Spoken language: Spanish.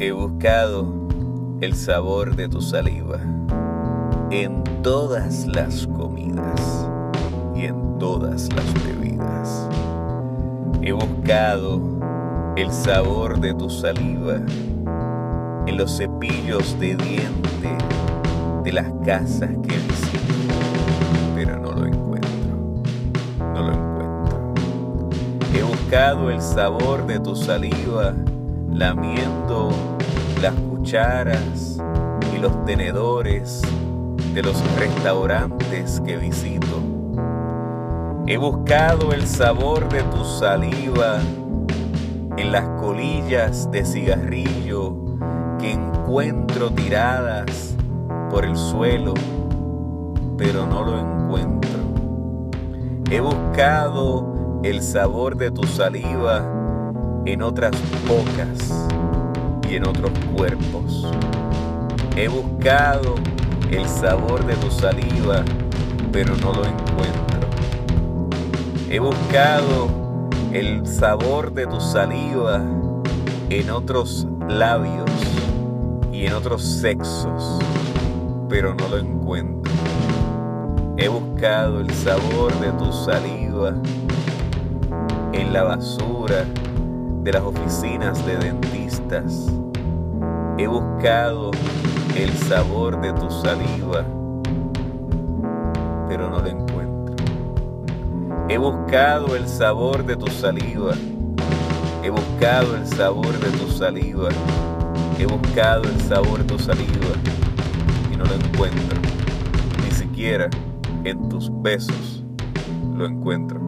He buscado el sabor de tu saliva en todas las comidas y en todas las bebidas. He buscado el sabor de tu saliva en los cepillos de diente de las casas que visito, pero no lo encuentro, no lo encuentro. He buscado el sabor de tu saliva lamiendo las cucharas y los tenedores de los restaurantes que visito. He buscado el sabor de tu saliva en las colillas de cigarrillo que encuentro tiradas por el suelo, pero no lo encuentro. He buscado el sabor de tu saliva en otras bocas y en otros cuerpos. He buscado el sabor de tu saliva, pero no lo encuentro. He buscado el sabor de tu saliva en otros labios y en otros sexos, pero no lo encuentro. He buscado el sabor de tu saliva en la basura de las oficinas de dentistas. He buscado el sabor de tu saliva, pero no lo encuentro. He buscado el sabor de tu saliva. He buscado el sabor de tu saliva. He buscado el sabor de tu saliva y no lo encuentro. Ni siquiera en tus besos lo encuentro.